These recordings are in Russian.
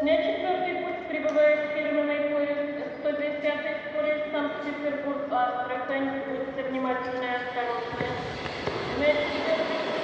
Дня четвертый путь прибывает фирменный поезд 110 скорость Санкт-Петербург, Астрахань. Будьте внимательны и осторожны. Дня четвертый путь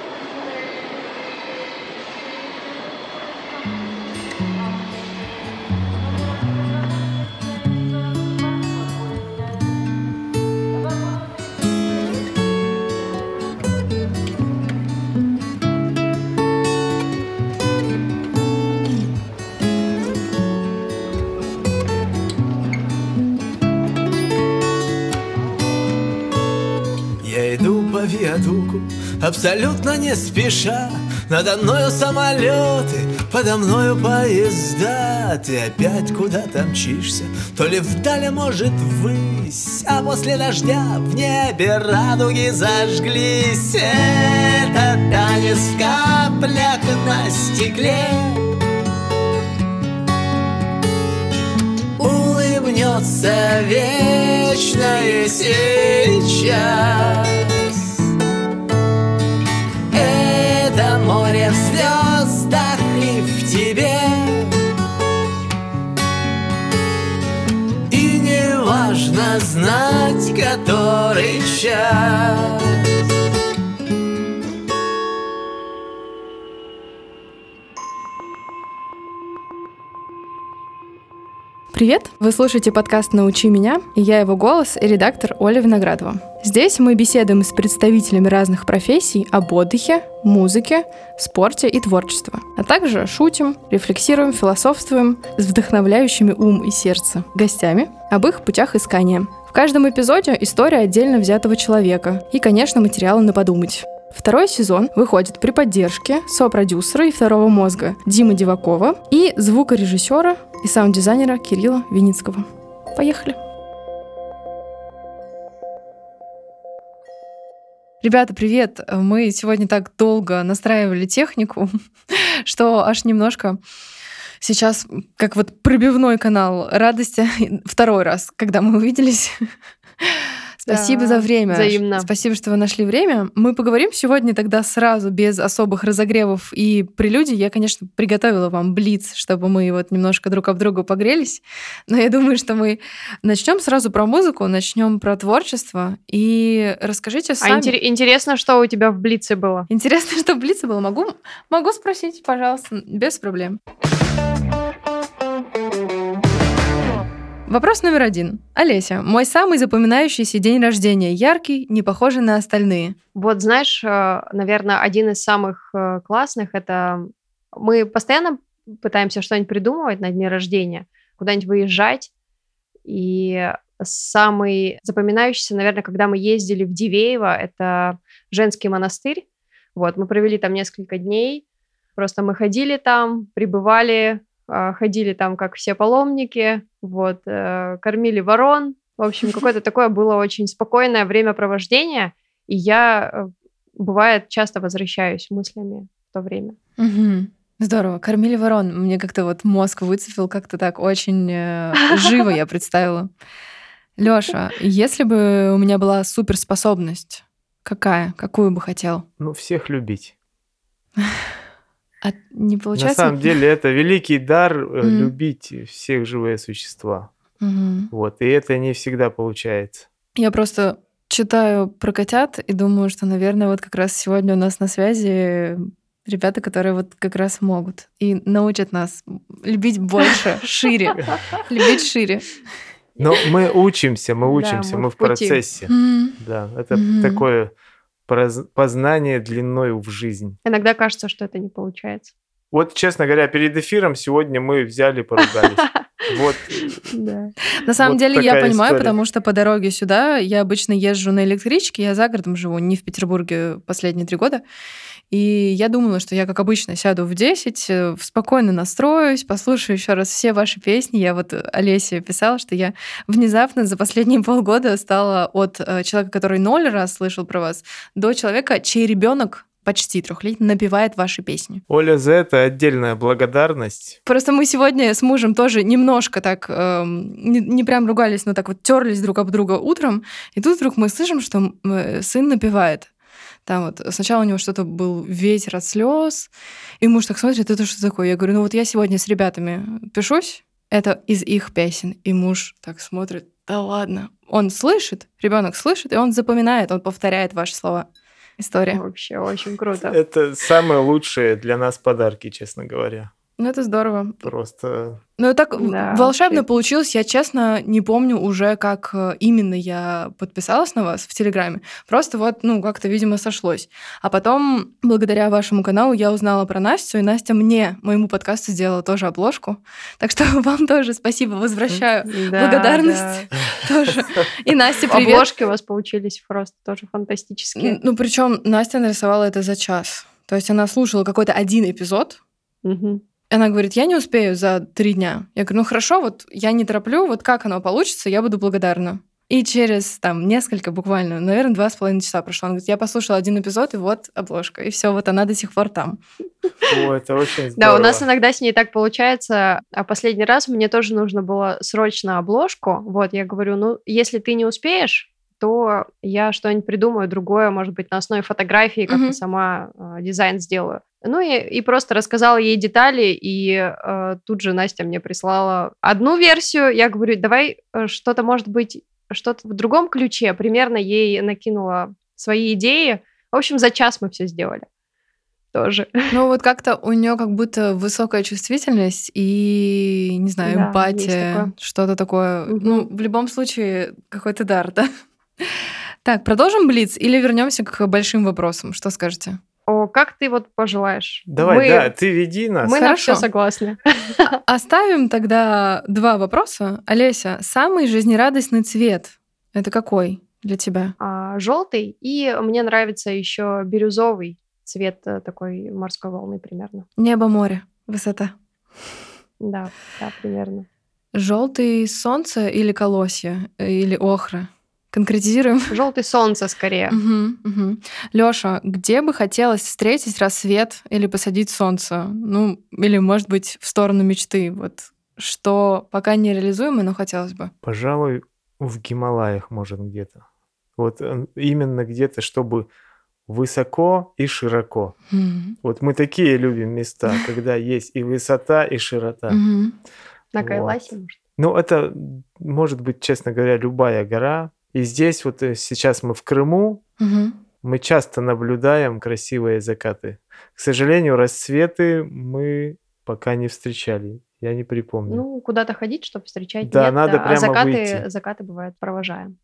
виадуку, абсолютно не спеша. Надо мною самолеты, подо мною поезда. Ты опять куда-то мчишься, то ли вдаль, а может ввысь. А после дождя в небе радуги зажглись. Это танец в каплях на стекле. Улыбнется вечное сейчас. Море в звездах и в тебе. И не важно знать, который час. Привет! Вы слушаете подкаст «Научи меня» и я его голос и редактор Оля Виноградова. Здесь мы беседуем с представителями разных профессий об отдыхе, музыке, спорте и творчестве. А также шутим, рефлексируем, философствуем с вдохновляющими ум и сердце гостями об их путях искания. В каждом эпизоде история отдельно взятого человека и, конечно, материалы на подумать. Второй сезон выходит при поддержке сопродюсера и второго мозга Димы Дивакова и звукорежиссера и саунд-дизайнера Кирилла Виницкого. Поехали! Ребята, привет! Мы сегодня так долго настраивали технику, что аж немножко сейчас, как вот пробивной канал радости, второй раз, когда мы увиделись. Спасибо Да, за время. взаимно. Спасибо, что вы нашли время. Мы поговорим сегодня тогда сразу, без особых разогревов и прелюдий. Я, конечно, приготовила вам блиц, чтобы мы вот немножко друг об друга погрелись. Но я думаю, что мы начнем сразу про музыку, начнем про творчество. И расскажите А сами. интер- интересно, что у тебя в Блице было? Интересно, что в блице было. Могу, могу спросить, пожалуйста, без проблем. Вопрос номер один. Олеся, мой самый запоминающийся день рождения. Яркий, не похожий на остальные. Вот знаешь, наверное, один из самых э, классных это мы постоянно пытаемся что-нибудь придумывать на дне рождения, куда-нибудь выезжать. И самый запоминающийся, наверное, когда мы ездили в Дивеево, это женский монастырь. Вот, мы провели там несколько дней. Просто мы ходили там, пребывали, э, ходили там, как все паломники, вот, э, кормили ворон. В общем, какое-то такое было очень спокойное времяпровождение, и я, э, бывает, часто возвращаюсь мыслями в то время. Мгм. Здорово. Кормили ворон. Мне как-то вот мозг выцепил как-то так очень э, живо я представила. Лёша, если бы у меня была суперспособность, какая? Какую бы хотел? Ну, всех любить. А не На получается? самом деле это великий дар э, любить всех живые существа. Вот, и это не всегда получается. Я просто читаю про котят и думаю, что, наверное, вот как раз сегодня у нас на связи ребята, которые вот как раз могут и научат нас любить больше, шире, любить шире. Но мы учимся, мы учимся, мы в процессе. Да, это такое познание длиной в жизнь. Иногда кажется, что это не получается. Вот, честно говоря, перед эфиром сегодня мы взяли, поругались. Вот, Да. На самом Вот деле я понимаю, история. потому что по дороге сюда я обычно езжу на электричке, я за городом живу, не в Петербурге последние три года. И я думала, что я, как обычно, сяду в 10, э, спокойно настроюсь, послушаю еще раз все ваши песни. Я вот Олесе писала, что я внезапно за последние полгода стала от э, человека, который ноль раз слышал про вас, до человека, чей ребенок почти трехлетний напевает ваши песни. Оля, за это отдельная благодарность. Просто мы сегодня с мужем тоже немножко так, эм, не, не прям ругались, но так вот терлись друг об друга утром, и тут вдруг мы слышим, что э, сын напевает. Там вот сначала у него что-то был ветер от слез, и муж так смотрит, это что такое? Я говорю, ну вот я сегодня с ребятами пишусь, это из их песен. И муж так смотрит, да ладно. Он слышит, ребенок слышит, и он запоминает, он повторяет ваши слова. История. Вообще очень круто. Это самые лучшие для нас подарки, честно говоря. Ну, это здорово. Просто Ну, так Да, волшебно вообще. получилось. Я, честно, не помню уже, как э, именно я подписалась на вас в Телеграме. Просто вот, ну, как-то, видимо, сошлось. А потом, благодаря вашему каналу, я узнала про Настю, и Настя мне, моему подкасту, сделала тоже обложку. Так что вам тоже спасибо, возвращаю Да, благодарность тоже. И Настя, да. привет. Обложки у вас получились просто тоже фантастические. Ну, причем Настя нарисовала это за час. То есть она слушала какой-то один эпизод, Мгм. И Она говорит, я не успею за три дня. Я говорю, ну хорошо, вот я не тороплю, вот как оно получится, я буду благодарна. И через там несколько буквально, наверное, два с половиной часа прошло. Он говорит, я послушала один эпизод, и вот обложка. И все, вот она до сих пор там. о, это очень здорово. Да, у нас иногда с ней так получается. А последний раз мне тоже нужно было срочно обложку. Вот, я говорю, ну, если ты не успеешь, то я что-нибудь придумаю другое, может быть, на основе фотографии как-то сама э, дизайн сделаю. Ну и, и просто рассказала ей детали, и э, тут же Настя мне прислала одну версию. Я говорю, давай э, что-то, может быть, что-то в другом ключе. Примерно ей накинула свои идеи. В общем, за час мы все сделали. Тоже. Ну вот как-то у нее как будто высокая чувствительность и, не знаю, Да, эмпатия, что-то такое. Мгм. Ну, в любом случае, какой-то дар, да? Так, продолжим Блиц или вернемся к большим вопросам? Что скажете? О, как ты вот пожелаешь? Давай, мы, да, ты веди нас. мы на Хорошо. все согласны. Оставим тогда два вопроса. Олеся, самый жизнерадостный цвет — это какой для тебя? А, желтый, и мне нравится еще бирюзовый цвет э, такой морской волны примерно. Небо, море, высота. Да, да, примерно. Желтый солнце или колосья, э, или охра? Конкретизируем. Желтый солнце скорее. Лёша, где бы хотелось встретить рассвет или посадить солнце? Ну, или, может быть, в сторону мечты. Вот что пока не реализуемо, но хотелось бы. Пожалуй, в Гималаях, может, где-то. Вот э, именно где-то, чтобы высоко и широко. Мгм. Вот мы такие любим места, когда есть и высота, и широта. Мгм. На Вот. Кайласе, может. Ну, это может быть, честно говоря, любая гора. И здесь вот э, сейчас мы в Крыму, Мгм. мы часто наблюдаем красивые закаты. К сожалению, рассветы мы пока не встречали. Я не припомню. Ну, куда-то ходить, чтобы встречать. Да, Нет, надо а прямо закаты, выйти. закаты бывают, провожаем.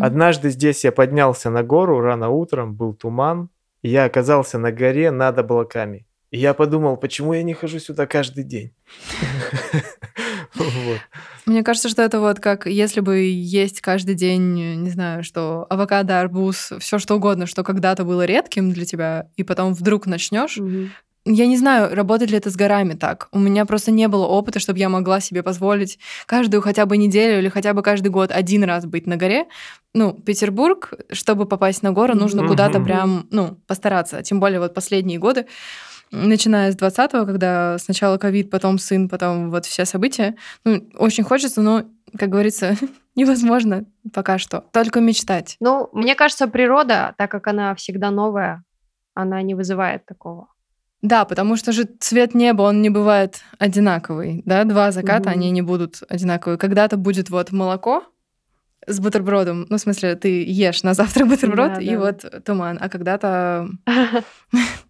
Однажды здесь я поднялся на гору рано утром, был туман, и я оказался на горе над облаками. И я подумал, почему я не хожу сюда каждый день? Вот. Мне кажется, что это вот как если бы есть каждый день, не знаю, что авокадо, арбуз, все что угодно, что когда-то было редким для тебя, и потом вдруг начнешь. Я не знаю, работает ли это с горами так. У меня просто не было опыта, чтобы я могла себе позволить каждую хотя бы неделю или хотя бы каждый год один раз быть на горе. Ну, Петербург, чтобы попасть на гору, нужно Мгм. куда-то прям, ну, постараться. Тем более вот последние годы, начиная с 20-го, когда сначала ковид, потом сын, потом вот все события. Ну, очень хочется, но, как говорится, невозможно пока что. Только мечтать. Ну, мне кажется, природа, так как она всегда новая, она не вызывает такого. Да, потому что же цвет неба, он не бывает одинаковый, да, два заката, Мгм. они не будут одинаковые. Когда-то будет вот молоко с бутербродом, ну, в смысле, ты ешь на завтрак бутерброд, Да, и да. вот туман, а когда-то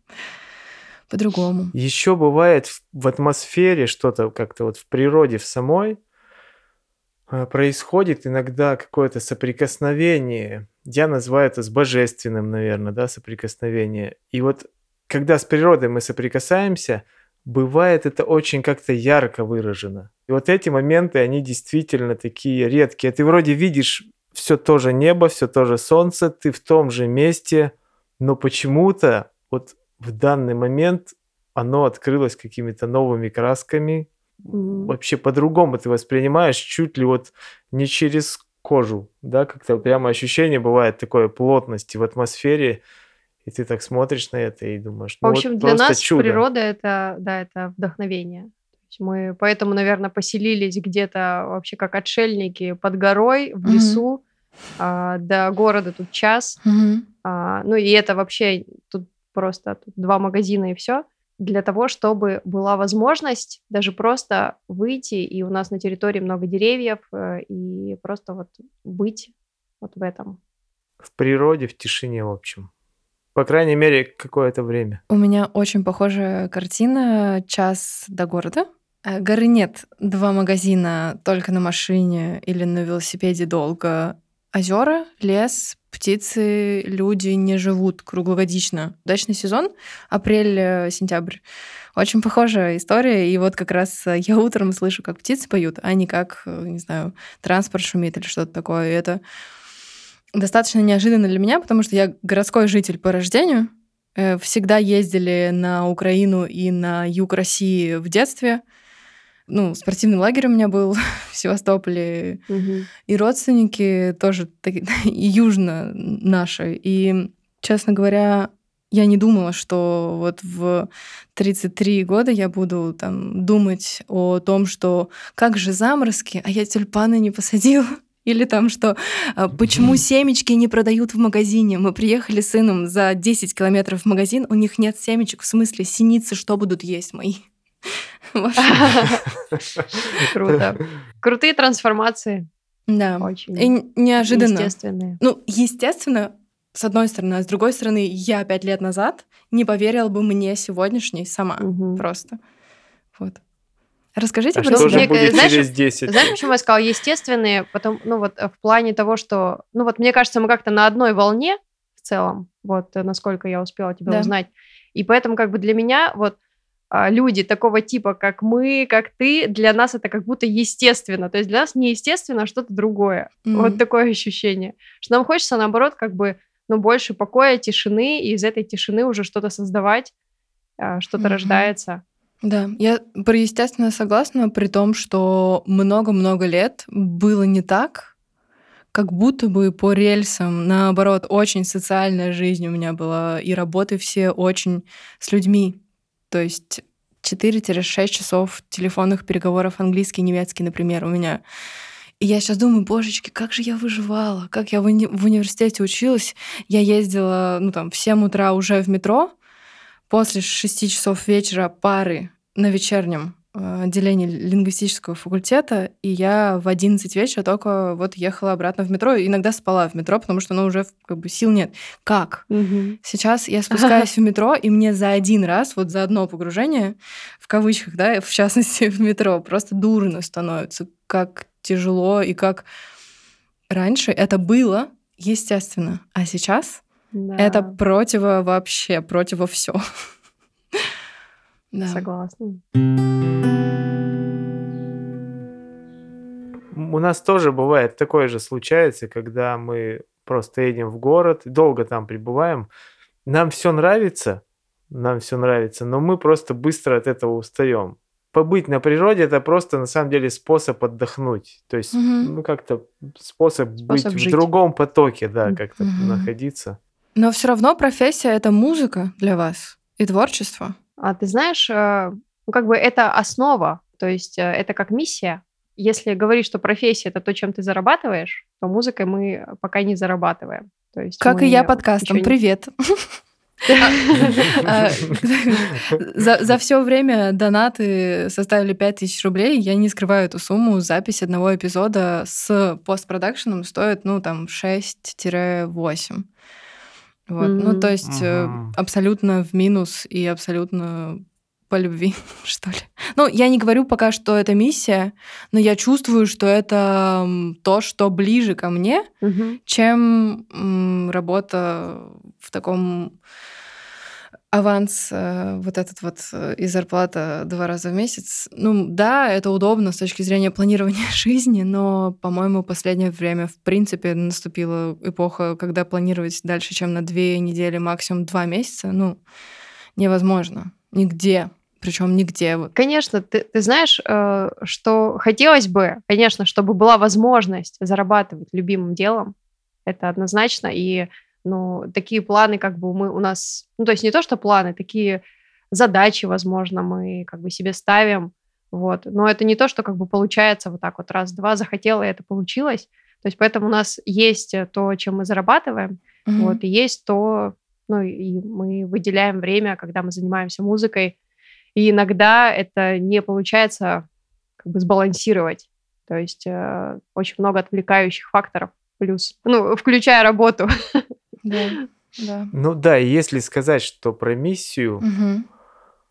по-другому. Еще бывает в- атмосфере что-то как-то вот в природе в самой э, происходит иногда какое-то соприкосновение. Я называю это с божественным, наверное, да, соприкосновение. И вот когда с природой мы соприкасаемся, бывает это очень как-то ярко выражено. И вот эти моменты, они действительно такие редкие. Ты вроде видишь все то же небо, все то же солнце, ты в том же месте, но почему-то вот в данный момент оно открылось какими-то новыми красками. Мгм. Вообще по-другому ты воспринимаешь, чуть ли вот не через кожу, да, как-то прямо ощущение бывает такой плотности в атмосфере, и ты так смотришь на это и думаешь, В ну общем, вот для просто нас чудо. природа это, да, это вдохновение. Мы поэтому, наверное, поселились где-то вообще как отшельники под горой, в лесу, а, до города тут час. Мгм. А, ну и это вообще тут просто тут два магазина и все. Для того, чтобы была возможность даже просто выйти, и у нас на территории много деревьев, э, и просто вот быть вот в этом. В природе, в тишине, в общем. По крайней мере, какое-то время. У меня очень похожая картина «Час до города». Э, Горы нет, два магазина только на машине или на велосипеде долго. Озера, лес, птицы, люди не живут круглогодично. Дачный сезон, апрель-сентябрь. Очень похожая история. И вот как раз э, я утром слышу, как птицы поют, а не как, э, не знаю, транспорт шумит или что-то такое. И это достаточно неожиданно для меня, потому что я городской житель по рождению. Э, Всегда ездили на Украину и на юг России в детстве. Ну, спортивный лагерь у меня был в Севастополе. Мгм. И родственники тоже таки- и южно наши. И, честно говоря, я не думала, что вот в 33 года я буду там думать о том, что как же заморозки, а я тюльпаны не посадила. Или там, что а, почему семечки не продают в магазине. Мы приехали с сыном за 10 километров в магазин, у них нет семечек, в смысле синицы, что будут есть мои. Круто. Крутые трансформации. Да. Очень И неожиданно. естественные. Ну, естественно, с одной стороны, а с другой стороны, я пять лет назад не поверила бы мне сегодняшней сама. Просто. Вот. Расскажите А про что же будет знаешь, через 10? Знаешь, почему я сказала естественные? Потом, ну вот э, в плане того, что, ну вот мне кажется, мы как-то на одной волне в целом, вот э, насколько я успела тебя Да. узнать. И поэтому как бы для меня вот люди такого типа, как мы, как ты, для нас это как будто естественно. То есть для нас не естественно, а что-то другое. Мгм. Вот такое ощущение. Что нам хочется, наоборот, как бы, ну, больше покоя, тишины, и из этой тишины уже что-то создавать, а, что-то Мгм. рождается. Да, я про естественно согласна, при том, что много-много лет было не так, как будто бы по рельсам, наоборот, очень социальная жизнь у меня была, и работы все очень с людьми. То есть 4-6 часов телефонных переговоров английский, немецкий, например, у меня. И я сейчас думаю, божечки, как же я выживала, как я в, уни- в университете училась. Я ездила, ну там, в 7 утра уже в метро, после 6 часов вечера пары на вечернем отделении лингвистического факультета, и я в 11 вечера только вот ехала обратно в метро, и иногда спала в метро, потому что ну, уже как бы сил нет. Как? Сейчас я спускаюсь в метро, и мне за один раз, вот за одно погружение, в кавычках, да, в частности, в метро, просто дурно становится, как тяжело и как раньше это было естественно, а сейчас Да, это противо вообще, противо все. Да. согласна. У нас тоже бывает такое же случается, когда мы просто едем в город, долго там пребываем. Нам все нравится, нам все нравится, но мы просто быстро от этого устаем. Побыть на природе это просто на самом деле способ отдохнуть. То есть, Мгм. ну, как-то способ, быть Способ в жить. другом потоке, да, как-то Мгм. находиться. Но все равно профессия это музыка для вас и творчество. А ты знаешь, э, ну, как бы это основа, то есть э, это как миссия. Если говорить, что профессия это то, чем ты зарабатываешь, то музыкой мы пока не зарабатываем. То есть Как и я подкастом. не- Привет. А, За, за все время донаты составили 5000 рублей. Я не скрываю эту сумму. Запись одного эпизода с постпродакшеном стоит, ну, там, 6-8. Вот. Ну, Мгм. то есть Мгм. абсолютно в минус и абсолютно по любви, что ли. Ну, я не говорю пока, что это миссия, но я чувствую, что это то, что ближе ко мне, Мгм. чем м, работа в таком аванс э, вот этот вот э, и зарплата два раза в месяц. Ну да, это удобно с точки зрения планирования жизни, но, по-моему, последнее время в принципе наступила эпоха, когда планировать дальше, чем на две недели, максимум два месяца, ну невозможно. Нигде. Причем нигде. Конечно, ты, ты знаешь, э, что хотелось бы, конечно, чтобы была возможность зарабатывать любимым делом. Это однозначно. И ну, такие планы, как бы мы у нас, ну, то есть не то, что планы, такие задачи, возможно, мы как бы себе ставим. Вот. Но это не то, что как бы получается вот так вот раз-два захотела, и это получилось. То есть поэтому у нас есть э, то, чем мы зарабатываем, Мгм. вот, и есть то, ну, и мы выделяем время, когда мы занимаемся музыкой, и иногда это не получается как бы сбалансировать. То есть э, очень много отвлекающих факторов, плюс, ну, включая работу. Да, да. Ну да, и если сказать, что про миссию,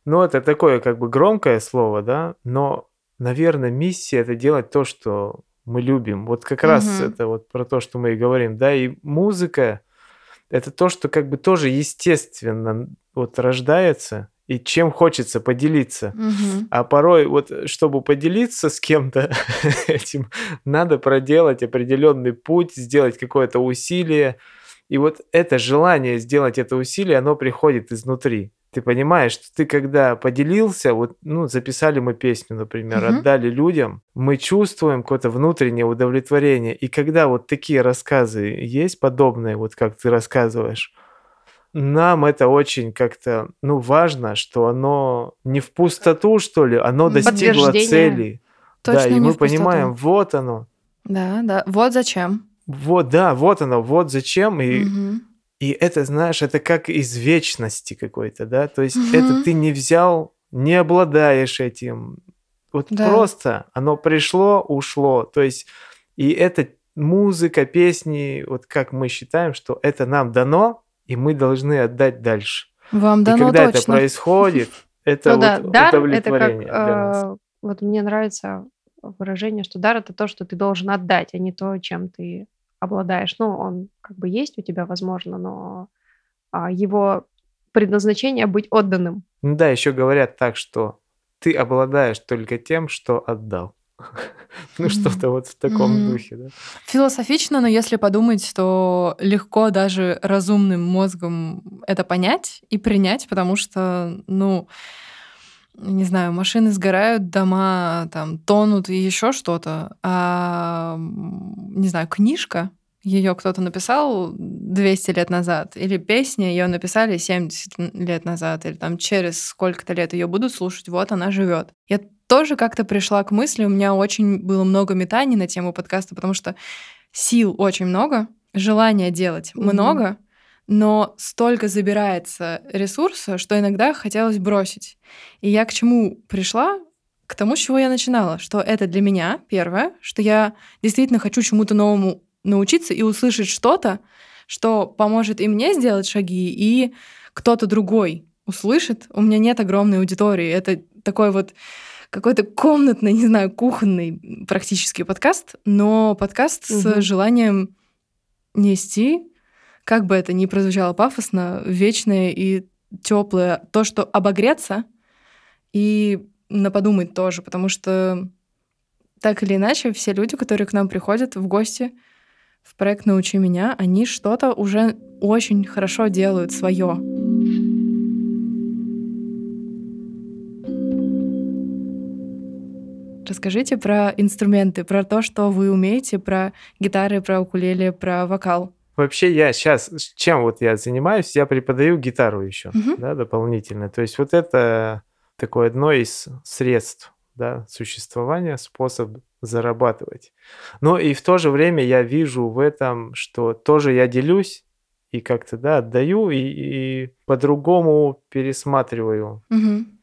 ну это такое как бы громкое слово, да, но, наверное, миссия это делать то, что мы любим. Вот как раз это вот про то, что мы и говорим, да, и музыка это то, что как бы тоже естественно вот рождается, и чем хочется поделиться. Мгм. А порой вот, чтобы поделиться с кем-то этим, надо проделать определенный путь, сделать какое-то усилие. И вот это желание сделать это усилие, оно приходит изнутри. Ты понимаешь, что ты когда поделился, вот, ну, записали мы песню, например, Мгм. отдали людям, мы чувствуем какое-то внутреннее удовлетворение. И когда вот такие рассказы есть, подобные, вот как ты рассказываешь, нам это очень как-то, ну, важно, что оно не в пустоту, что ли, оно достигло цели. да, Точно и не мы понимаем, вот оно, Да, да. Вот зачем. Вот, да, вот оно, вот зачем. И, Мгм. и это, знаешь, это как из вечности какой-то, да, то есть Мгм. это ты не взял, не обладаешь этим. Вот Да. просто оно пришло, ушло. То есть и это музыка, песни, вот как мы считаем, что это нам дано, и мы должны отдать дальше. Вам и дано когда это происходит, это Ну вот да, дар это как, удовлетворение для нас. э, вот мне нравится выражение, что дар это то, что ты должен отдать, а не то, чем ты обладаешь. Ну, он как бы есть у тебя, возможно, но а, его предназначение быть отданным. Ну да, еще говорят так, что ты обладаешь только тем, что отдал. Ну, что-то вот в таком духе, да. Философично, но если подумать, то легко даже разумным мозгом это понять и принять, потому что, ну, не знаю, машины сгорают, дома там тонут и еще что-то. А, не знаю, книжка, ее кто-то написал 200 лет назад, или песня, ее написали 70 лет назад, или там через сколько-то лет ее будут слушать, вот она живет. Я тоже как-то пришла к мысли, у меня очень было много метаний на тему подкаста, потому что сил очень много, желания делать Мгм. много, но столько забирается ресурса, что иногда хотелось бросить. И я к чему пришла? К тому, с чего я начинала, что это для меня первое, что я действительно хочу чему-то новому научиться и услышать что-то, что поможет и мне сделать шаги, и кто-то другой услышит. У меня нет огромной аудитории. Это такой вот какой-то комнатный, не знаю, кухонный практически подкаст, но подкаст с Мгм. желанием нести, как бы это ни прозвучало пафосно, вечное и теплое, то, что обогреться и на подумать тоже, потому что так или иначе все люди, которые к нам приходят в гости в проект «Научи меня», они что-то уже очень хорошо делают свое. Расскажите про инструменты, про то, что вы умеете, про гитары, про укулеле, про вокал. Вообще я сейчас, чем вот я занимаюсь, я преподаю гитару еще, Мгм. да, дополнительно. То есть вот это такое одно из средств, да, существования, способ зарабатывать. Но и в то же время я вижу в этом, что тоже я делюсь и как-то, да, отдаю и, и по-другому пересматриваю Мгм.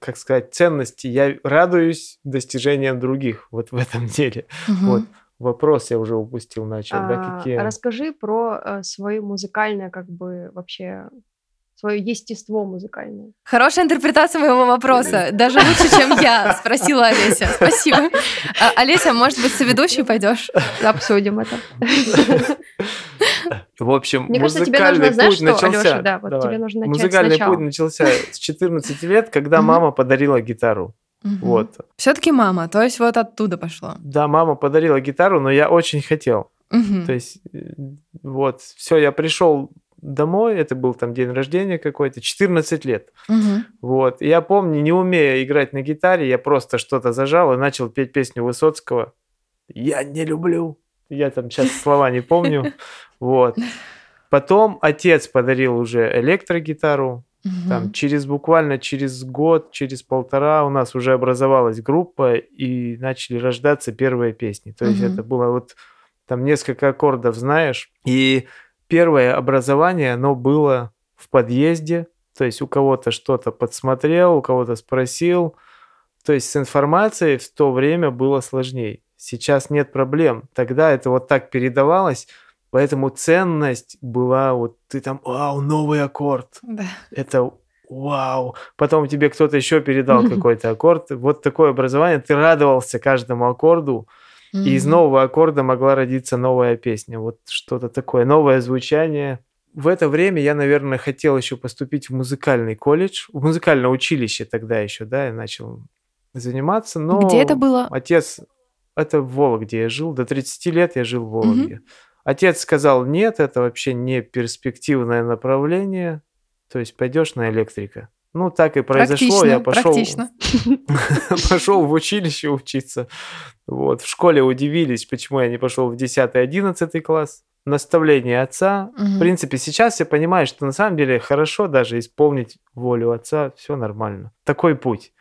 как сказать, ценности. Я радуюсь достижениям других вот в этом деле. Мгм. Вот. Вопрос я уже упустил, начал, да, А, какие... Расскажи про э, свое музыкальное, как бы вообще свое естество музыкальное. Хорошая интерпретация моего вопроса. Даже лучше, чем я, спросила Олеся. Спасибо. А, Олеся, может быть, соведущей пойдешь? Обсудим это. В общем, Мне кажется, тебе музыкальный нужно, знаешь путь что, начался... Алёша, да, вот Давай. тебе нужно начать Музыкальный сначала. путь начался с 14 лет, когда мама подарила гитару. Вот. Все-таки мама, то есть вот оттуда пошло. Да, мама подарила гитару, но я очень хотел. То есть, э, вот, все, я пришел домой, это был там день рождения какой-то, 14 лет. Мгм. Вот. И я помню, не умея играть на гитаре, я просто что-то зажал и начал петь песню Высоцкого. Я не люблю. Я там сейчас слова не помню. Вот. Потом отец подарил уже электрогитару. Мгм. Там через буквально через год, через полтора у нас уже образовалась группа и начали рождаться первые песни. То есть Мгм. это было вот там несколько аккордов знаешь. И первое образование, оно было в подъезде, то есть у кого-то что-то подсмотрел, у кого-то спросил. То есть с информацией в то время было сложнее. Сейчас нет проблем. Тогда это вот так передавалось, поэтому ценность была вот ты там, вау, новый аккорд. Да. Это вау. Потом тебе кто-то еще передал какой-то аккорд. Вот такое образование. Ты радовался каждому аккорду. И из нового аккорда могла родиться новая песня. Вот что-то такое, новое звучание. В это время я, наверное, хотел еще поступить в музыкальный колледж, в музыкальное училище тогда еще, да, я начал заниматься. Но Где это было? Отец, это в Вологде я жил, до 30 лет я жил в Вологде. Отец сказал, нет, это вообще не перспективное направление, то есть пойдешь на электрика. Ну, так и произошло, я пошел, практично. пошел в училище учиться. Вот. В школе удивились, почему я не пошел в 10-11 класс. Наставление отца. В Мгм. принципе, сейчас я понимаю, что на самом деле хорошо даже исполнить волю отца, все нормально. Такой путь.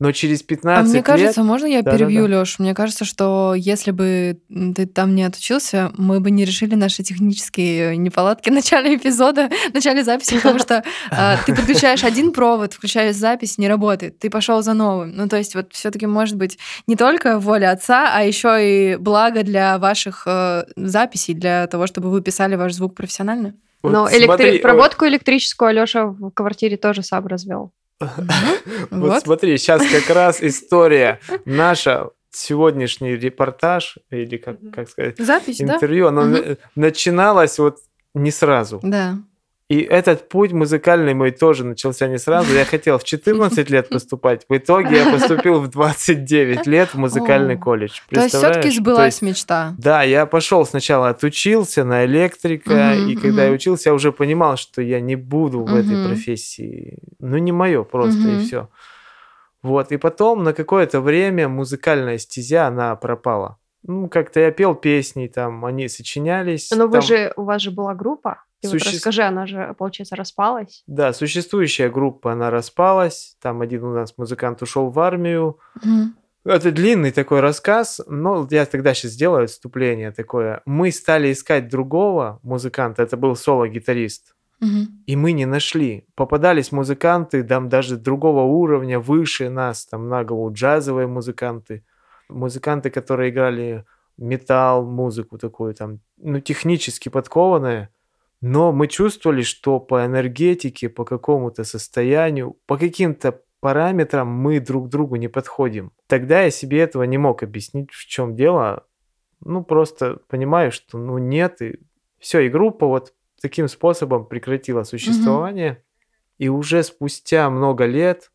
Но через А 15 мне лет... кажется, можно я Да-да-да. перебью, Лёш? Мне кажется, что если бы ты там не отучился, мы бы не решили наши технические неполадки в начале эпизода, в начале записи, потому что а, ты подключаешь один провод, включаешь запись, не работает, ты пошел за новым. Ну, то есть вот все таки может быть не только воля отца, а еще и благо для ваших э, записей, для того, чтобы вы писали ваш звук профессионально. Вот Но смотри, электри- ой, проводку электрическую Алёша в квартире тоже сам развел. Вот, смотри, сейчас как раз история наша сегодняшний репортаж или как, как сказать Запись, да? интервью, оно Мгм. на- начиналось вот не сразу. Да. И этот путь музыкальный мой тоже начался не сразу. Я хотел в 14 лет поступать. В итоге я поступил в 29 лет в музыкальный О. колледж. То есть все-таки сбылась есть, мечта. Да, я пошел сначала отучился на электрика, и когда я учился, я уже понимал, что я не буду в этой профессии. Ну, не мое просто, и все. Вот, и потом на какое-то время музыкальная стезя, она пропала. Ну, как-то я пел песни, там, они сочинялись. Но вы там- же, у вас же была группа. Вот Суще- расскажи, она же, получается, распалась. Да, существующая группа, она распалась. Там один у нас музыкант ушел в армию. Мгм. Это длинный такой рассказ, но я тогда сейчас сделаю отступление такое. Мы стали искать другого музыканта, это был соло-гитарист, Мгм. и мы не нашли. Попадались музыканты, там даже другого уровня, выше нас, там на голову джазовые музыканты, музыканты, которые играли металл, музыку такую там, ну, технически подкованные, но мы чувствовали, что по энергетике, по какому-то состоянию, по каким-то параметрам мы друг другу не подходим. Тогда я себе этого не мог объяснить, в чем дело. Ну, просто понимаю, что ну нет, и все, и группа вот таким способом прекратила существование. И уже спустя много лет,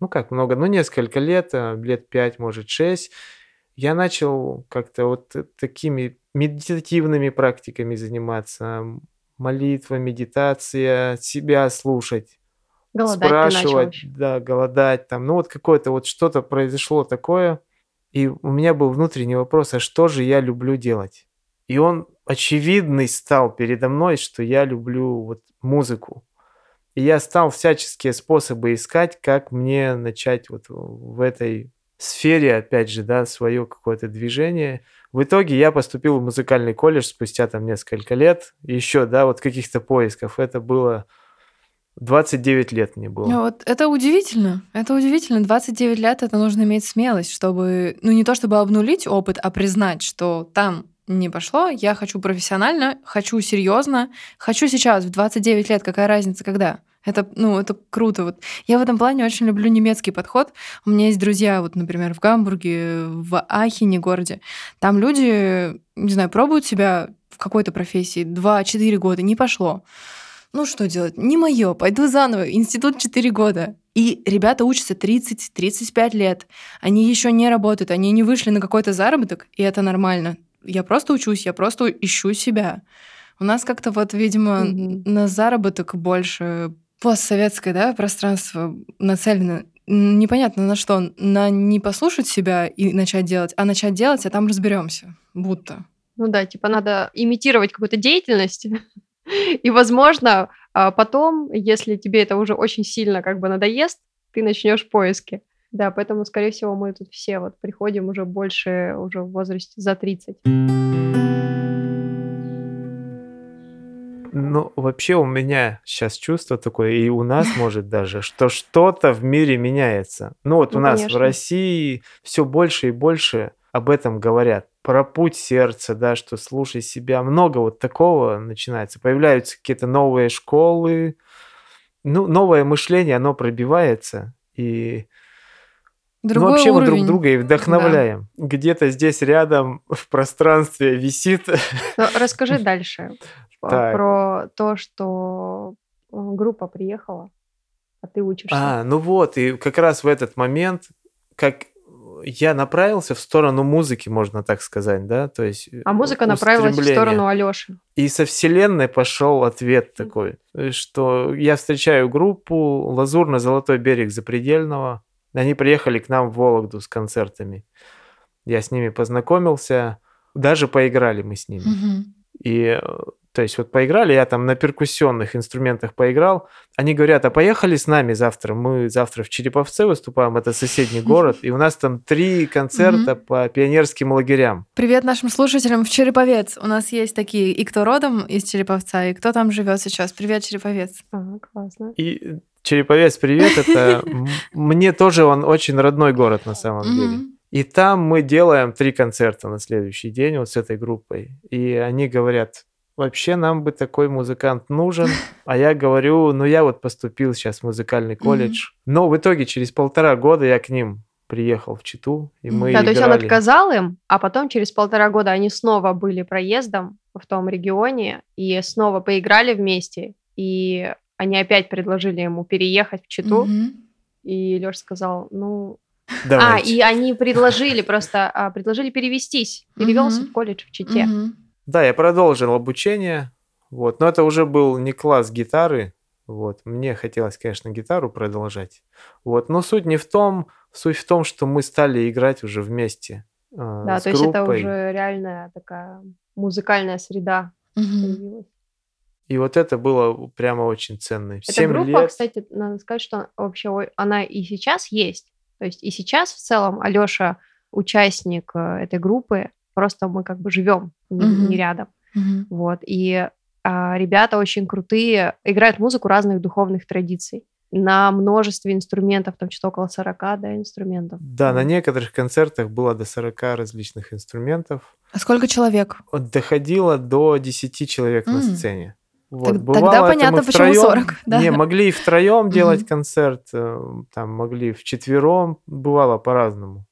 ну как много, ну несколько лет, а, лет пять, может шесть, я начал как-то вот э, такими медитативными практиками заниматься, молитва, медитация, себя слушать, Голодать спрашивать, да, голодать там, ну вот какое-то вот что-то произошло такое, и у меня был внутренний вопрос, а что же я люблю делать? И он очевидный стал передо мной, что я люблю вот музыку. И я стал всяческие способы искать, как мне начать вот в этой сфере, опять же, да, свое какое-то движение. В итоге я поступил в музыкальный колледж спустя там несколько лет, еще, да, вот каких-то поисков. Это было 29 лет мне было. Ну, Вот это удивительно. Это удивительно. 29 лет это нужно иметь смелость, чтобы, ну не то чтобы обнулить опыт, а признать, что там не пошло, я хочу профессионально, хочу серьезно, хочу сейчас, в 29 лет, какая разница, когда? Это, ну, это круто. Вот. Я в этом плане очень люблю немецкий подход. У меня есть друзья, вот, например, в Гамбурге, в Ахене городе. Там люди, не знаю, пробуют себя в какой-то профессии 2-4 года, не пошло. Ну что делать? Не мое, пойду заново. Институт 4 года. И ребята учатся 30-35 лет. Они еще не работают, они не вышли на какой-то заработок, и это нормально. Я просто учусь, я просто ищу себя. У нас как-то вот, видимо, Мгм. на заработок больше постсоветское да, пространство нацелено. Непонятно на что. На не послушать себя и начать делать, а начать делать, а там разберемся. Будто. Ну да, типа надо имитировать какую-то деятельность. И, возможно, а, потом, если тебе это уже очень сильно как бы надоест, ты начнешь поиски. Да, поэтому, скорее всего, мы тут все вот приходим уже больше, уже в возрасте за 30. Ну, вообще у меня сейчас чувство такое, и у нас, может, даже, что что-то в мире меняется. Ну, вот Ну, у нас в. России все больше и больше об этом говорят. Про путь сердца, да, что слушай себя. Много вот такого начинается. Появляются какие-то новые школы. Ну, новое мышление, оно пробивается. И Другой ну, вообще мы уровень. друг друга и вдохновляем. Где-то здесь рядом в пространстве висит Ну, расскажи дальше Так. про то, что э, группа приехала, а ты учишься. А, ну вот, и как раз в этот момент, как я направился в сторону музыки, можно так сказать, да, то есть... А музыка э, направилась в сторону Алёши. И со вселенной пошел ответ такой, э, что я встречаю группу «Лазурно-Золотой берег Запредельного». Они приехали к нам в Вологду с концертами. Я с ними познакомился, даже поиграли мы с ними. Мгм. И, э, то есть, вот поиграли, я там на перкуссионных инструментах поиграл. Они говорят, а поехали с нами завтра. Мы завтра в Череповце выступаем, это соседний город. И у нас там три концерта по пионерским лагерям. Привет нашим слушателям в Череповец. У нас есть такие, и кто родом из Череповца, и кто там живет сейчас. Привет, Череповец. А, классно. И Череповец, привет, это мне тоже он очень родной город на самом деле. И там мы делаем три концерта на следующий день вот с этой группой. И они говорят, вообще нам бы такой музыкант нужен. А я говорю, ну я вот поступил сейчас в музыкальный колледж. Но в итоге через полтора года я к ним приехал в Читу, и мы Да, то есть он играли. отказал им, а потом через полтора года они снова были проездом в том регионе и снова поиграли вместе. И они опять предложили ему переехать в Читу. Мгм. И Лёш сказал, ну... А, Давайте. и они предложили просто, а, предложили перевестись. Перевелся Мгм. в колледж в Чите. Мгм. Да, я продолжил обучение. Вот. Но это уже был не класс гитары. Вот. Мне хотелось, конечно, гитару продолжать. Вот. Но суть не в том, суть в том, что мы стали играть уже вместе. э, Да, с то есть это группой. уже реальная такая музыкальная среда появилась. И вот это было прямо очень ценно. Эта группа, лет. кстати, надо сказать, что вообще она и сейчас есть. То есть и сейчас в целом Алёша участник э, этой группы, просто мы как бы живем не, Мгм. не рядом. Мгм. Вот. И а, ребята очень крутые, играют музыку разных духовных традиций на множестве инструментов, там что-то около 40, да, инструментов. Да, на некоторых концертах было до 40 различных инструментов. А сколько человек? Доходило до 10 человек на М. сцене. Вот. Так- Бывало, тогда понятно, мы почему втроём- 40, да. Не, могли и втроем делать Мгм. концерт, э, там могли вчетвером, бывало по-разному.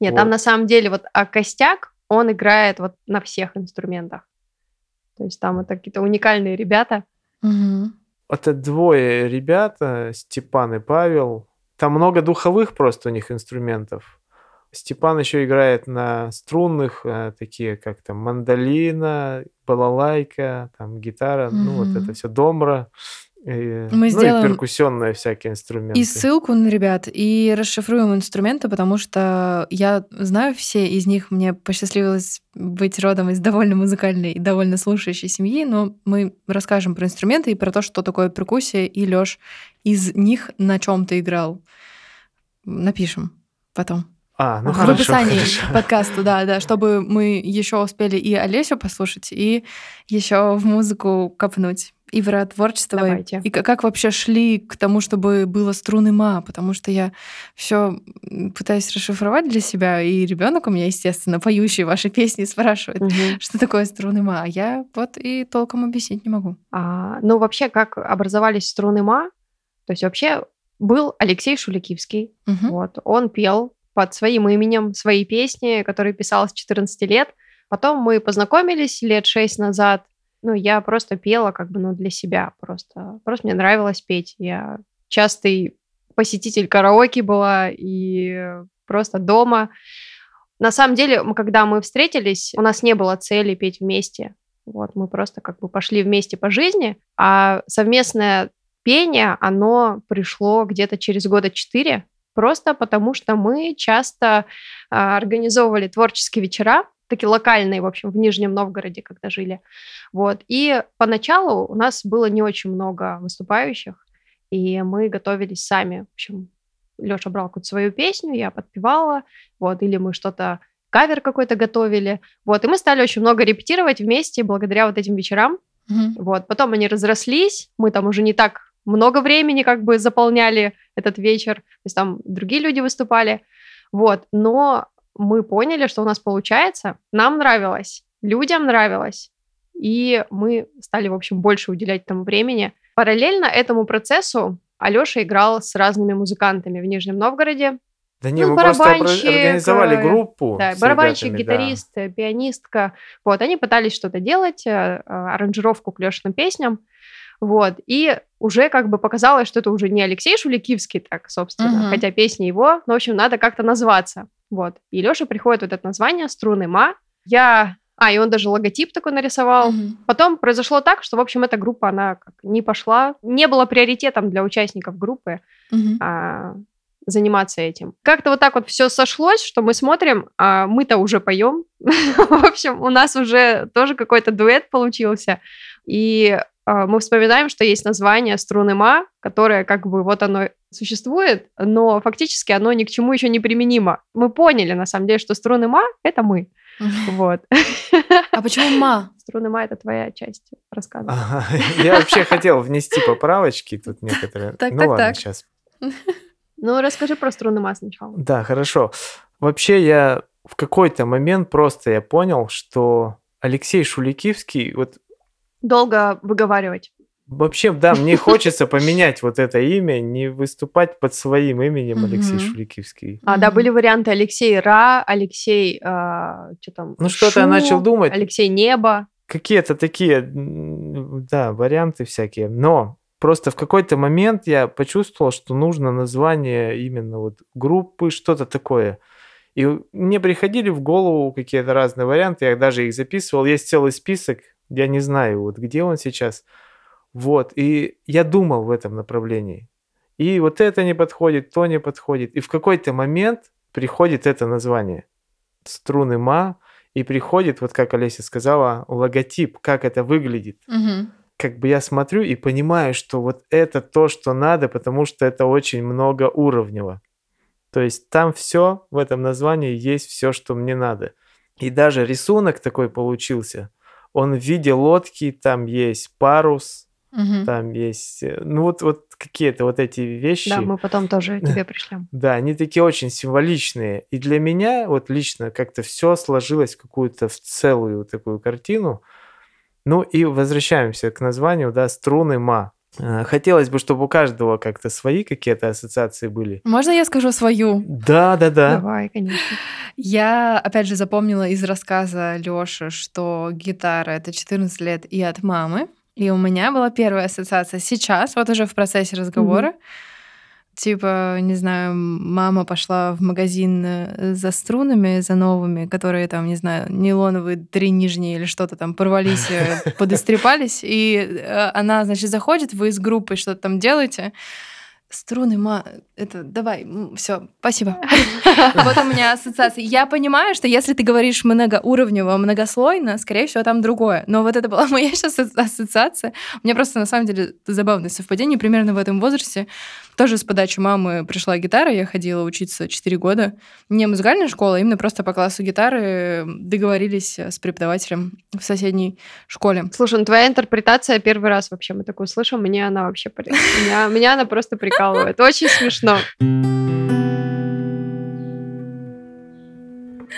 Нет, Вот. там на самом деле вот а костяк, он играет вот на всех инструментах. То есть там это какие-то уникальные ребята. Мгм. Это двое ребята, Степан и Павел. Там много духовых просто у них инструментов. Степан еще играет на струнных, э, такие как там мандолина, балалайка, там гитара, ну вот это все домра. Э, Мы ну сделаем и перкуссионные всякие инструменты. И ссылку на ребят, и расшифруем инструменты, потому что я знаю все из них. Мне посчастливилось быть родом из довольно музыкальной и довольно слушающей семьи, но мы расскажем про инструменты и про то, что такое перкуссия, и Лёш из них на чем ты играл. Напишем потом. А, ну Ага. в хорошо, описании хорошо. к подкасту, да, да, чтобы мы еще успели и Олесю послушать, и еще в музыку копнуть. И творчество, и- Давайте. и, как вообще шли к тому, чтобы было струны ма, потому что я все пытаюсь расшифровать для себя, и ребенок у меня, естественно, поющий ваши песни, спрашивает, Мгм. что такое струны ма, а я вот и толком объяснить не могу. А, ну, вообще, как образовались струны ма, то есть вообще был Алексей Шуликивский, Мгм. вот, он пел под своим именем свои песни, которые писал с 14 лет. Потом мы познакомились лет шесть назад, ну, я просто пела как бы, ну, для себя просто. Просто мне нравилось петь. Я частый посетитель караоке была и просто дома. На самом деле, когда мы встретились, у нас не было цели петь вместе. Вот, мы просто как бы пошли вместе по жизни, а совместное пение, оно пришло где-то через года четыре, просто потому что мы часто а, организовывали творческие вечера, такие локальные, в общем, в Нижнем Новгороде, когда жили. Вот. И поначалу у нас было не очень много выступающих, и мы готовились сами. В общем, Леша брал какую-то свою песню, я подпевала, вот, или мы что-то кавер какой-то готовили, вот, и мы стали очень много репетировать вместе благодаря вот этим вечерам, Мгм. вот, потом они разрослись, мы там уже не так много времени как бы заполняли этот вечер, то есть там другие люди выступали, вот, но мы поняли, что у нас получается, нам нравилось, людям нравилось, и мы стали, в общем, больше уделять этому времени. Параллельно этому процессу Алёша играл с разными музыкантами в Нижнем Новгороде. Да не, Ну, мы просто организовали э, группу. Да, с барабанщик, ребятами, да. гитарист, э, пианистка. Вот, они пытались что-то делать, э, аранжировку к Лешиным песням. Вот, и уже как бы показалось, что это уже не Алексей Шуликивский, так, собственно, Мгм. хотя песни его, но, в общем, надо как-то назваться. Вот, и Леша приходит вот это название «Струны Ма». Я... А, и он даже логотип такой нарисовал. Мгм. Потом произошло так, что, в общем, эта группа, она как не пошла, не было приоритетом для участников группы Мгм. а, заниматься этим. Как-то вот так вот все сошлось, что мы смотрим, а мы-то уже поем. В общем, у нас уже тоже какой-то дуэт получился. И мы вспоминаем, что есть название «Струны Ма», которое как бы вот оно существует, но фактически оно ни к чему еще не применимо. Мы поняли, на самом деле, что «Струны Ма» — это мы. Вот. А почему ма? «Струны Ма» — это твоя часть рассказа. Ага, Я вообще хотел внести поправочки тут некоторые. Так, ну так, ладно, так. сейчас. Ну, расскажи про «Струны Ма» сначала. Да, хорошо. Вообще я в какой-то момент просто я понял, что Алексей Шуликивский, вот Долго выговаривать. вообще, да, мне хочется поменять вот это имя, не выступать под своим именем Алексей. Шуликивский. А, да, были варианты Алексей Ра, Алексей, что там? Ну, что-то я начал думать. Алексей Небо. Какие-то такие, да, варианты всякие. Но просто в какой-то момент я почувствовал, что нужно название именно вот группы, что-то такое. И мне приходили в голову какие-то разные варианты, я даже их записывал. Есть целый список, я не знаю, вот где он сейчас. Вот, и я думал в этом направлении. И вот это не подходит, то не подходит. И в какой-то момент приходит это название. Струны ма, и приходит, вот как Олеся сказала, логотип, как это выглядит. Мгм. Как бы я смотрю и понимаю, что вот это то, что надо, потому что это очень многоуровнево. То есть там все в этом названии есть все, что мне надо. И даже рисунок такой получился. Он в виде лодки, там есть парус, Мгм. там есть, э, ну вот, вот какие-то вот эти вещи. Да, мы потом тоже тебе пришлем. Да, они такие очень символичные. И для меня вот лично как-то все сложилось в какую-то в целую такую картину. Ну и возвращаемся к названию, да, струны ма. Э, Хотелось бы, чтобы у каждого как-то свои какие-то ассоциации были. Можно я скажу свою? Да, да, да. Давай, конечно. Я, опять же, запомнила из рассказа Лёши, что гитара — это 14 лет и от мамы. И у меня была первая ассоциация сейчас, вот уже в процессе разговора. Типа, не знаю, мама пошла в магазин э, за струнами, за новыми, которые там, не знаю, нейлоновые три нижние или что-то там порвались, э, подострепались. И э, она, значит, заходит, вы с группой что-то там делаете. Струны, ма, это давай, все, спасибо. Вот у меня ассоциация. Я понимаю, что если ты говоришь многоуровнево, многослойно, скорее всего, там другое. Но вот это была моя сейчас ассоциация. У меня просто, на самом деле, забавное совпадение. Примерно в этом возрасте тоже с подачи мамы пришла гитара. Я ходила учиться 4 года. Не музыкальная школа, а именно просто по классу гитары договорились с преподавателем в соседней школе. Слушай, ну твоя интерпретация первый раз вообще мы такую слышим. Мне она вообще... Меня, меня она просто прикалывает. Очень смешно.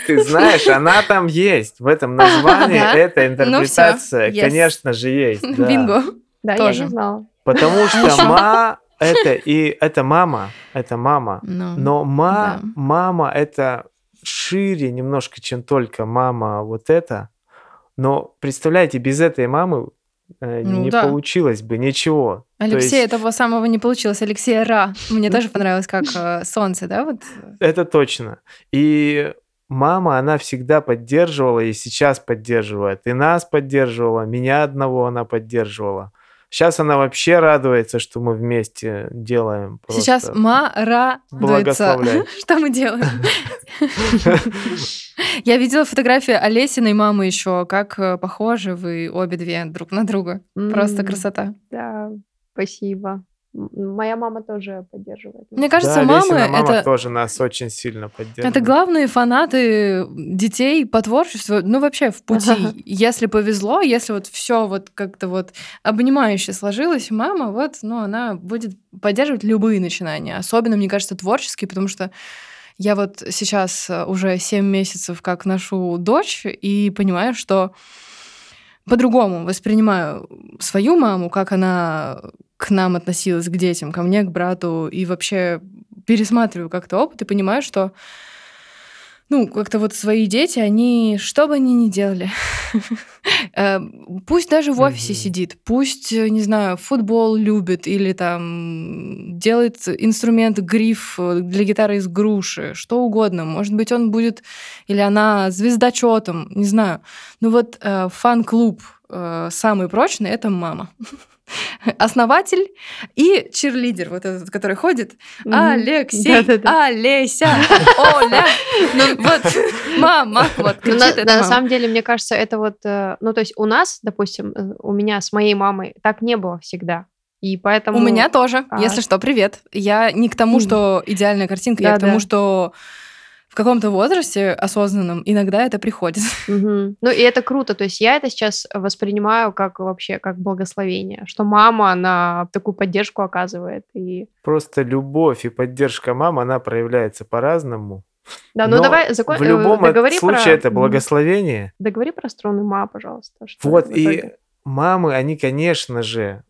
Ты знаешь, она там есть. В этом названии эта Ну интерпретация, конечно же, есть. Бинго. Да, я Тоже. не знала. Потому что ма это и это мама, это мама. Ну, Но ма, мама это шире немножко, чем только мама вот это. Но представляете, без этой мамы Ну не да. получилось бы ничего. То Алексея есть того самого не получилось. Алексея Ра. Мне тоже понравилось, как э, солнце, да? Вот. это точно. И мама, она всегда поддерживала и сейчас поддерживает. И нас поддерживала, меня одного она поддерживала. Сейчас она вообще радуется, что мы вместе делаем. просто. Сейчас Ма Ра дуется. Благословляй. Что мы делаем? Я видела фотографии Олесиной мамы еще, как э, похожи вы обе две друг на друга. Просто красота. Да, спасибо. М, Моя мама тоже поддерживает. Мне кажется, да, мамы мама это, тоже нас очень сильно поддерживает. это главные фанаты детей по творчеству, ну вообще в пути. Ага. Если повезло, если вот все вот как-то вот обнимающе сложилось, мама вот, ну она будет поддерживать любые начинания, особенно, мне кажется, творческие, потому что я вот сейчас э, уже 7 месяцев как ношу дочь и понимаю, что по-другому воспринимаю свою маму, как она к нам относилась, к детям, ко мне, к брату, и вообще пересматриваю как-то опыт и понимаю, что ну, как-то вот свои дети, они, что бы они ни делали, э, пусть даже в офисе сидит, пусть, э, не знаю, футбол любит или там делает инструмент, гриф э, для гитары из груши, что угодно. Может быть, он будет, или она звездочетом, не знаю. Ну вот фан-клуб самый прочный — это мама. Основатель и чирлидер, вот этот, который ходит. Алексей. Олеся, Оля. Ну, вот, мама, вот, Ну, на, самом деле, мне кажется, это вот, э, ну, то есть у нас, допустим, э, у меня с моей мамой так не было всегда. И поэтому... У меня тоже, а- если что, привет. Я не к тому, что идеальная картинка, я к тому, что в каком-то возрасте осознанном иногда это приходит. Мгм. Ну, и это круто. То есть я это сейчас воспринимаю как вообще, как благословение, что мама, она такую поддержку оказывает. И... Просто любовь и поддержка мамы, она проявляется по-разному. Да, ну Но давай закон... В э, любом договори случае про... это благословение. Договори про струны ма, пожалуйста. что Вот, и мамы, они, конечно же,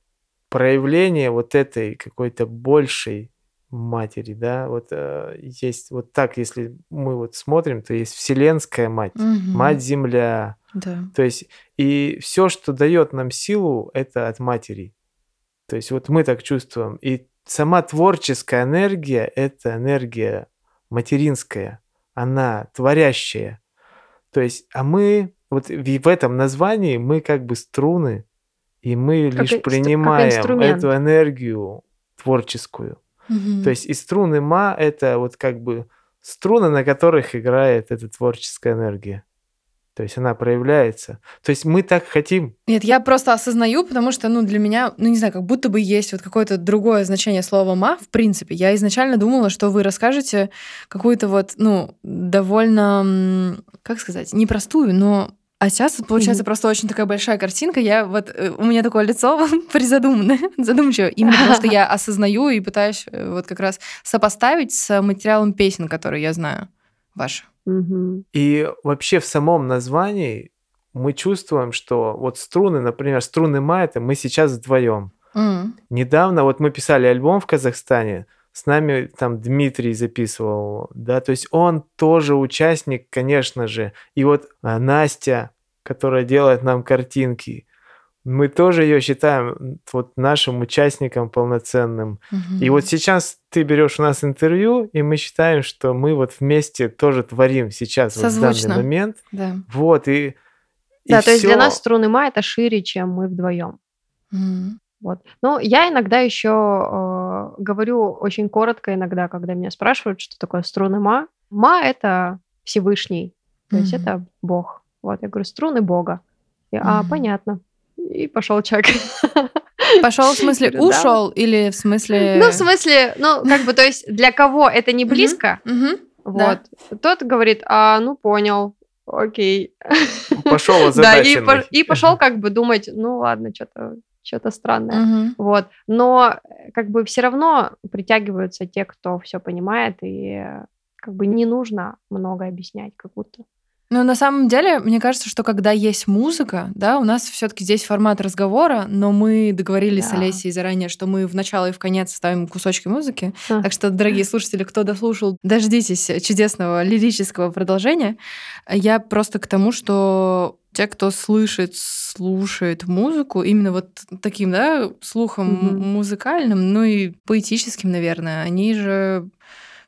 проявление вот этой какой-то большей матери, да, вот э, есть вот так, если мы вот смотрим, то есть вселенская мать, мать Земля, Да. то есть и все, что дает нам силу, это от матери. То есть вот мы так чувствуем. И сама творческая энергия – это энергия материнская, она творящая. То есть, а мы вот в этом названии мы как бы струны, и мы Как лишь как принимаем эту энергию творческую. Мгм. То есть и струны ма – это вот как бы струны, на которых играет эта творческая энергия. То есть она проявляется. То есть мы так хотим. Нет, я просто осознаю, потому что, ну, для меня, ну, не знаю, как будто бы есть вот какое-то другое значение слова «ма», в принципе. Я изначально думала, что вы расскажете какую-то вот, ну, довольно, как сказать, непростую, но... А сейчас получается Мгм. просто очень такая большая картинка. Я вот э, у меня такое лицо призадуманное, задумчивое, именно потому что я осознаю и пытаюсь э, вот как раз сопоставить с материалом песен, которые я знаю ваши. И вообще в самом названии мы чувствуем, что вот струны, например, струны ма – это мы сейчас вдвоем. М. Недавно вот мы писали альбом в Казахстане, с нами там Дмитрий записывал, да, то есть он тоже участник, конечно же. И вот а, Настя, которая делает нам картинки, мы тоже ее считаем вот нашим участником полноценным. Мгм. И вот сейчас ты берешь у нас интервью, и мы считаем, что мы вот вместе тоже творим сейчас вот в данный момент. Да. Вот, и, и Да, то есть для всё. нас струны ма это шире, чем мы вдвоем. М. Вот. Ну, я иногда еще говорю очень коротко иногда, когда меня спрашивают, что такое струны ма. Ма это Всевышний, то есть Мгм. это Бог. Вот, я говорю, струны Бога. Я, а, Мгм. понятно. И пошел человек. Пошел в смысле Говорю, да. ушел или в смысле. Ну, в смысле, ну, как бы, то есть для кого это не близко, вот, тот говорит, а, ну, понял, окей. пошел Да, и, озадаченный. и пошел как бы думать, ну, ладно, что-то что-то странное. Мгм. Вот. Но э, как бы все равно притягиваются те, кто все понимает, и э, как бы не нужно много объяснять, как будто. Ну, на самом деле, мне кажется, что когда есть музыка, да, у нас все-таки здесь формат разговора, но мы договорились с Да. Олесей заранее, что мы в начало и в конец ставим кусочки музыки. А. Так что, дорогие слушатели, кто дослушал, дождитесь чудесного лирического продолжения. Я просто к тому, что те, кто слышит, слушает музыку, именно вот таким, да, слухом м- музыкальным, ну и поэтическим, наверное, они же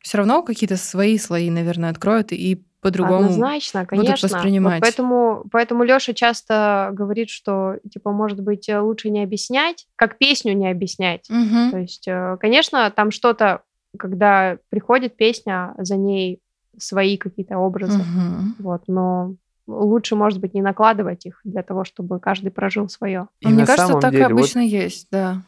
все равно какие-то свои слои, наверное, откроют и по-другому. Однозначно, будут конечно. Вот воспринимать. поэтому, поэтому Лёша часто говорит, что, типа, может быть, лучше не объяснять, как песню не объяснять. Мгм. То есть, э, конечно, там что-то, когда приходит песня, за ней свои какие-то образы. Мгм. Вот, но лучше, может быть, не накладывать их для того, чтобы каждый прожил свое. И А Мне кажется, так деле, и вот обычно есть, да.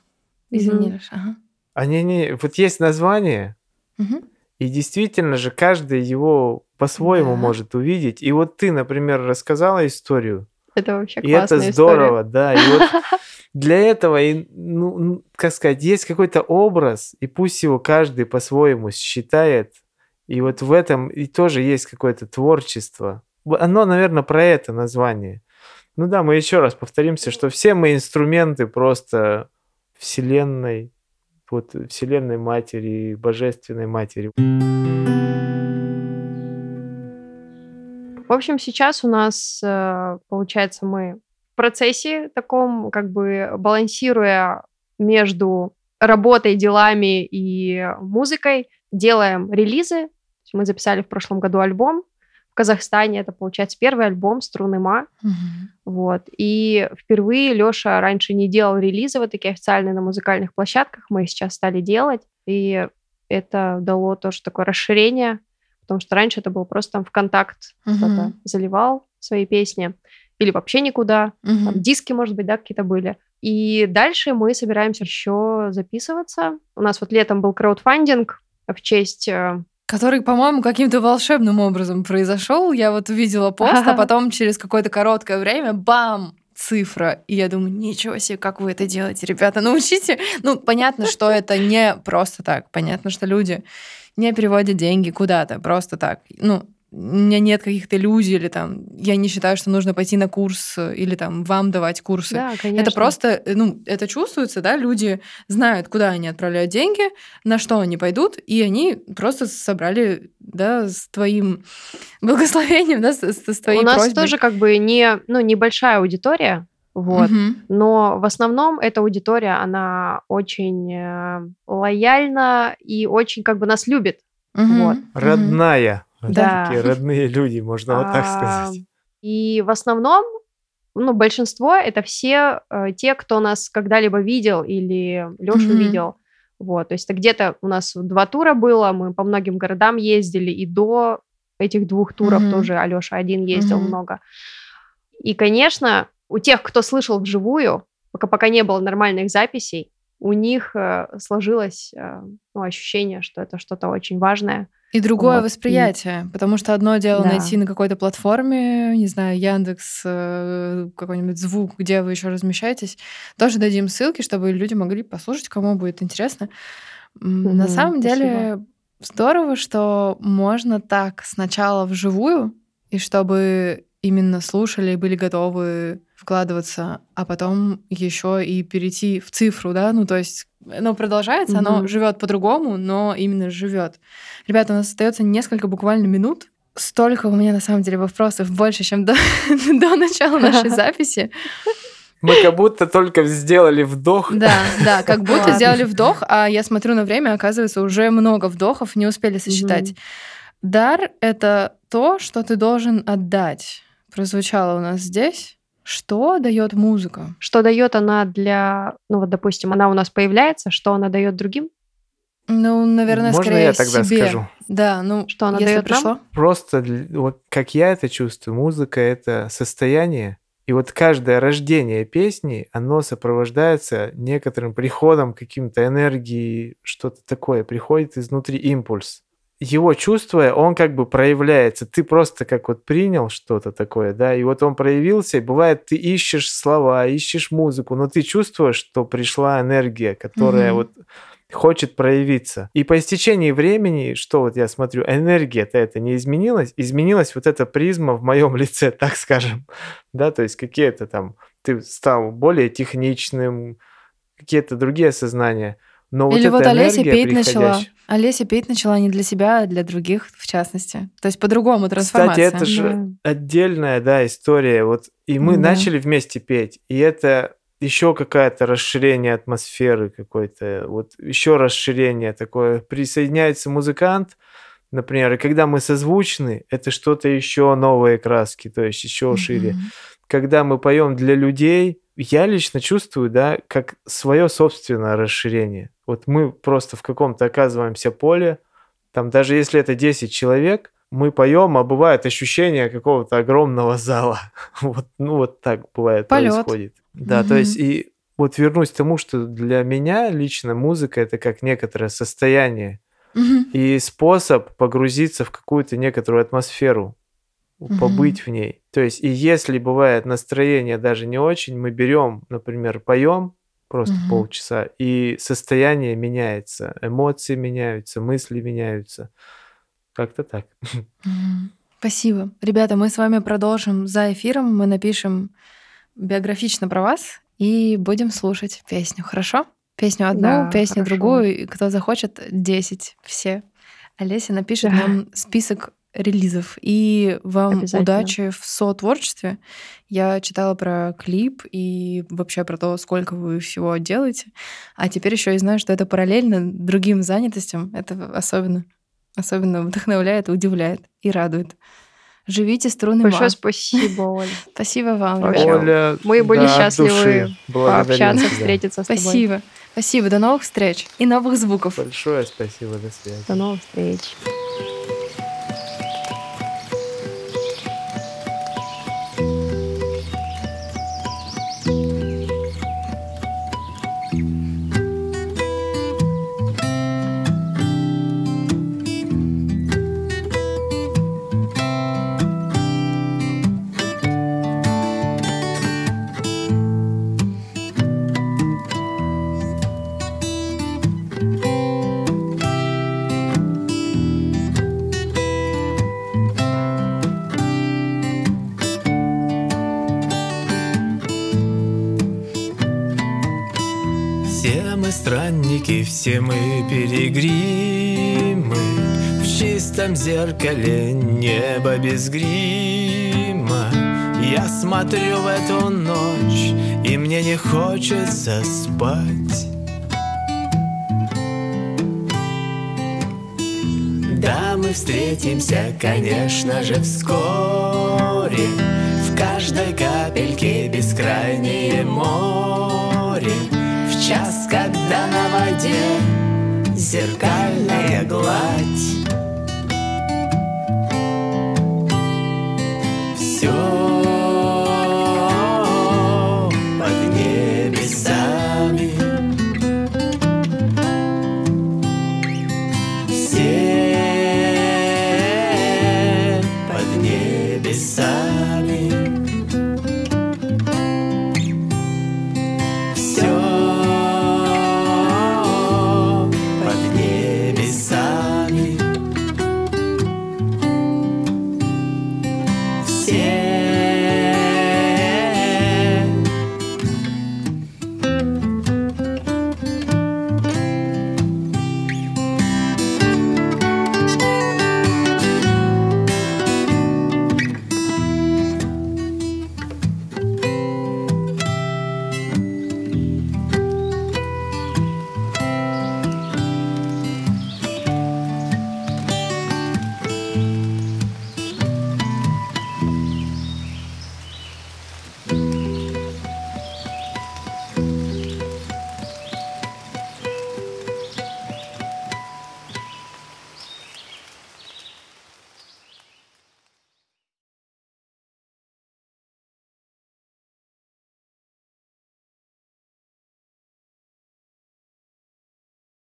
Извини, Мгм. Леша, ага. Они не... Вот есть название, Мгм. и действительно же каждый его по-своему Да. может увидеть. И вот ты, например, рассказала историю, Это вообще и это классная здорово, да. И вот для этого, и, ну, как сказать, есть какой-то образ, и пусть его каждый по-своему считает. И вот в этом и тоже есть какое-то творчество. Оно, наверное, про это название. Ну да, мы еще раз повторимся, что все мы инструменты просто Вселенной, вот Вселенной Матери, Божественной Матери. В общем, сейчас у нас, э, получается, мы в процессе таком, как бы балансируя между работой, делами и музыкой, делаем релизы. Мы записали в прошлом году альбом. В Казахстане это, получается, первый альбом «Струны Ма». Мгм. Вот. И впервые Лёша раньше не делал релизы вот такие официальные на музыкальных площадках. Мы их сейчас стали делать. И это дало тоже такое расширение, потому что раньше это был просто там ВКонтакт кто-то Мгм. заливал свои песни или вообще никуда. Мгм. Там диски, может быть, да, какие-то были. И дальше мы собираемся еще записываться. У нас вот летом был краудфандинг в честь э, Который, по-моему, каким-то волшебным образом произошел. Я вот увидела пост, а потом через какое-то короткое время бам! цифра. И я думаю, ничего себе, как вы это делаете, ребята, научите. Ну, понятно, что это не просто так. Понятно, что люди не переводят деньги куда-то просто так. Ну, у меня нет каких-то иллюзий, или там, я не считаю, что нужно пойти на курс, э, или там вам давать курсы. Да, конечно. Это просто, э, ну, это чувствуется, да, люди знают, куда они отправляют деньги, на что они пойдут, и они просто собрали, да, с твоим благословением, да, с, с- с твоей У нас просьбой. тоже как бы не, ну, небольшая аудитория, вот. Мгм. Но в основном эта аудитория, она очень э, лояльна и очень как бы нас любит. Мгм. Вот. Родная. Да. Такие родные люди, можно вот так А, сказать. И в основном, ну, большинство это все э, те, кто нас когда-либо видел или Лешу Мгм. видел. Вот, то есть это где-то у нас два тура было, мы по многим городам ездили, и до этих двух туров Мгм. тоже Алёша один ездил Мгм. много. И, конечно, у тех, кто слышал вживую, пока, пока не было нормальных записей, у них э, сложилось э, ну, ощущение, что это что-то очень важное. И другое Вот, и- восприятие, потому что одно дело Да. найти на какой-то платформе, не знаю, Яндекс, э, какой-нибудь звук, где вы еще размещаетесь. Тоже дадим ссылки, чтобы люди могли послушать, кому будет интересно. М, На самом деле здорово, что можно так сначала вживую, и чтобы именно слушали и были готовы вкладываться, а потом еще и перейти в цифру, да, ну то есть оно продолжается, оно Мгм. живет по-другому, но именно живет. Ребята, у нас остается несколько буквально минут. Столько у меня на самом деле вопросов больше, чем до, до начала нашей записи. Мы как будто только сделали вдох. Да, да, как будто Ладно. сделали вдох, а я смотрю на время, оказывается, уже много вдохов, не успели сосчитать. Мгм. Дар — это то, что ты должен отдать. Прозвучало у нас здесь. Что дает музыка? Что дает она для, ну вот, допустим, она у нас появляется, что она дает другим? Ну, наверное, Можно скорее я тогда себе. скажу? Да, ну, Что она если даёт нам? пришло. Просто, вот как я это чувствую, музыка — это состояние, и вот каждое рождение песни, оно сопровождается некоторым приходом каким-то энергии, что-то такое, приходит изнутри импульс. Его чувствуя, он как бы проявляется. Ты просто как вот принял что-то такое, да, и вот он проявился, и бывает, ты ищешь слова, ищешь музыку, но ты чувствуешь, что пришла энергия, которая Мгм. вот хочет проявиться. И по истечении времени, что вот я смотрю, энергия-то это не изменилась, изменилась вот эта призма в моем лице, так скажем, да, то есть какие-то там, ты стал более техничным, какие-то другие осознания. Но Или вот вот Олеся петь начала. Олеся петь начала не для себя, а для других, в частности. То есть по-другому Кстати, трансформация. это же отдельная, да, история. Вот и мы Да. начали вместе петь, и это еще какое-то расширение атмосферы какой-то, вот еще расширение такое. Присоединяется музыкант, например, и когда мы созвучны, это что-то еще новые краски, то есть еще шире. Мгм. Когда мы поем для людей, я лично чувствую, да, как свое собственное расширение. Вот мы просто в каком-то оказываемся поле, там даже если это 10 человек, мы поем, а бывает ощущение какого-то огромного зала. Вот, ну вот так бывает Полет. происходит. Да, то Мгм. есть и вот вернусь к тому, что для меня лично музыка это как некоторое состояние Мгм. и способ погрузиться в какую-то некоторую атмосферу, Мгм. побыть в ней. То есть, и если бывает настроение даже не очень, мы берем, например, поем просто Мгм. полчаса, и состояние меняется, эмоции меняются, мысли меняются. Как-то так. Спасибо. Ребята, мы с вами продолжим за эфиром. Мы напишем биографично про вас и будем слушать песню. Хорошо? Песню одну, Да, песню хорошо. другую. И кто захочет, 10. Все. Олеся напишет Да. нам список релизов. И вам удачи в сотворчестве. Я читала про клип и вообще про то, сколько вы всего делаете. А теперь еще и знаю, что это параллельно другим занятостям. Это особенно, особенно вдохновляет, удивляет и радует. Живите струны Большое ма. спасибо, Оля. Спасибо вам. Оля, Мы были да, счастливы Пообщаться, тебя. встретиться с тобой. Спасибо. Спасибо. До новых встреч и новых звуков. Большое спасибо, до связи. До новых встреч. Все мы перегримы В чистом зеркале небо без грима. Я смотрю в эту ночь, и мне не хочется спать. Да, мы встретимся, конечно же, вскоре В каждой капельке бескрайнее море час, когда на воде зеркальная гладь